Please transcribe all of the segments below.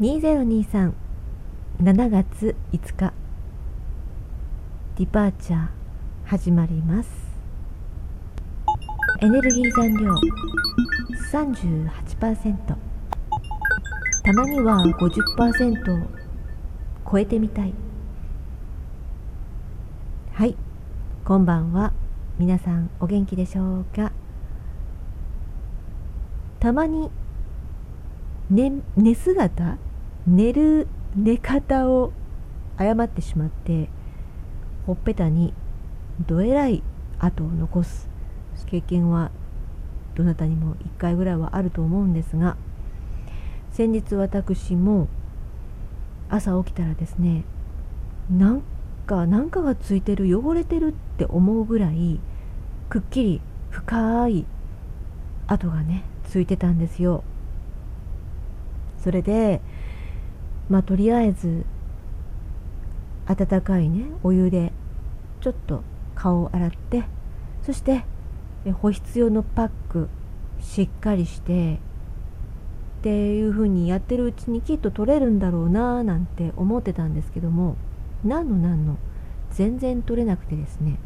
20237月5日ディパーチャー始まります。エネルギー残量38%たまには50%を超えてみたい。はい。こんばんは。皆さんお元気でしょうか？たまに寝寝姿寝る寝方を誤ってしまってほっぺたにどえらい跡を残す。経験はどなたにも1回ぐらいはあると思うんですが先日私も朝起きたらですねなんかなんかがついてる汚れてるって思うぐらいくっきり深い跡がねついてたんですよ。それでまあとりあえず温かいねお湯でちょっと顔を洗ってそして保湿用のパックしっかりしてっていう風にやってるうちにきっと取れるんだろうななんて思ってたんですけども何の何の全然取れなくてですね。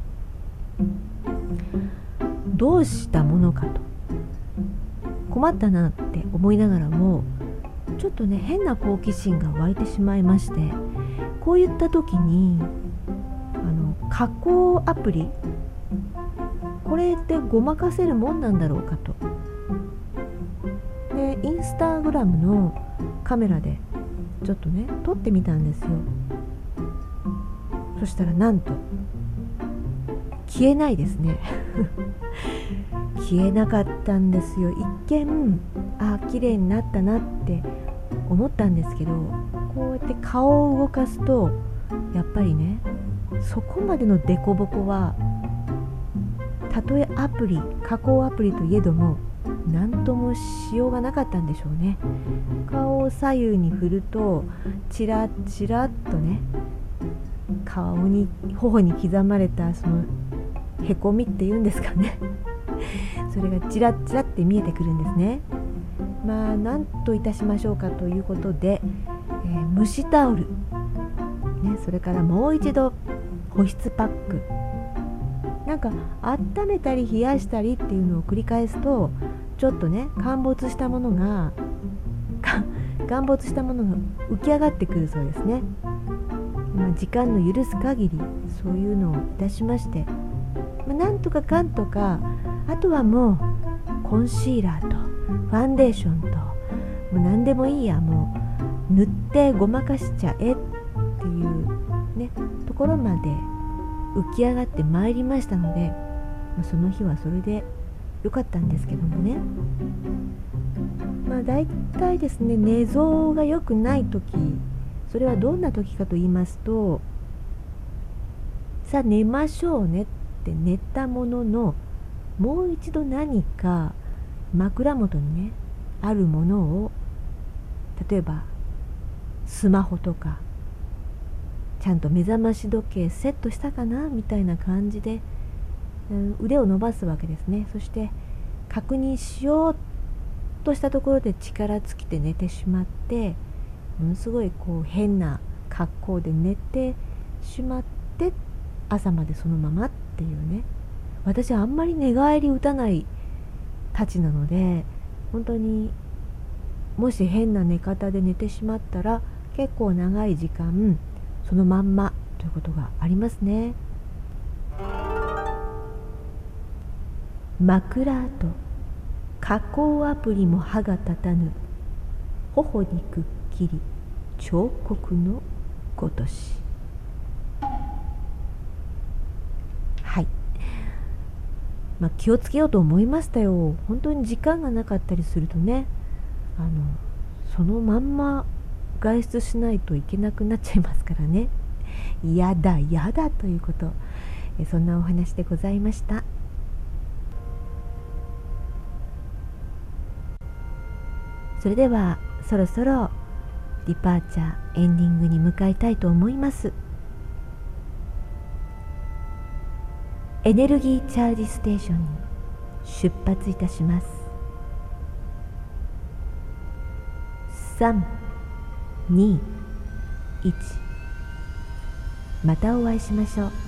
どうしたものかと。困ったなって思いながらもちょっとね変な好奇心が湧いてしまいましてこういった時にあの加工アプリこれってごまかせるもんなんだろうかと。でインスタグラムのカメラでちょっとね撮ってみたんですよ。そしたらなんと消えないですね。消えなかったんですよ。一見あ綺麗になったなって思ったんですけどこうやって顔を動かすとやっぱりねそこまでの凸凹はたとえアプリ加工アプリといえども何ともしようがなかったんでしょうね。顔を左右に振るとチラチラっとね顔に頬に刻まれたそのへこみっていうんですかね。それがチラチラって見えてくるんですね。まあ何といたしましょうかということで、えー、蒸しタオル、ね、それからもう一度保湿パック。なんか温めたり冷やしたりっていうのを繰り返すとちょっとね陥没したものが陥没したものが浮き上がってくるそうですね、まあ、時間の許す限りそういうのをいたしまして、まあ、なんとかかんとかあとはもうコンシーラーと。ファンデーションともう何でもいいやもう塗ってごまかしちゃえっていうねところまで浮き上がってまいりましたので、まあ、その日はそれで良かったんですけどもね。まあ大体ですね寝相が良くない時それはどんな時かと言いますとさあ寝ましょうねって寝たもののもう一度何か枕元にねあるものを例えばスマホとかちゃんと目覚まし時計セットしたかなみたいな感じで、うん、腕を伸ばすわけですね。そして確認しようとしたところで力尽きて寝てしまってものすごいこう変な格好で寝てしまって朝までそのままっていうね。私はあんまり寝返り打たないたちなので本当にもし変な寝方で寝てしまったら結構長い時間そのまんまということがありますね。枕と加工アプリも歯が立たぬ頬にくっきり彫刻のごとしまあ、気をつけようと思いましたよ。本当に時間がなかったりするとねあのそのまんま外出しないといけなくなっちゃいますからね。嫌だ嫌だということ。えそんなお話でございました。それではそろそろディパーチャーエンディングに向かいたいと思います。エネルギーチャージステーションに出発いたします。3 21またお会いしましょう。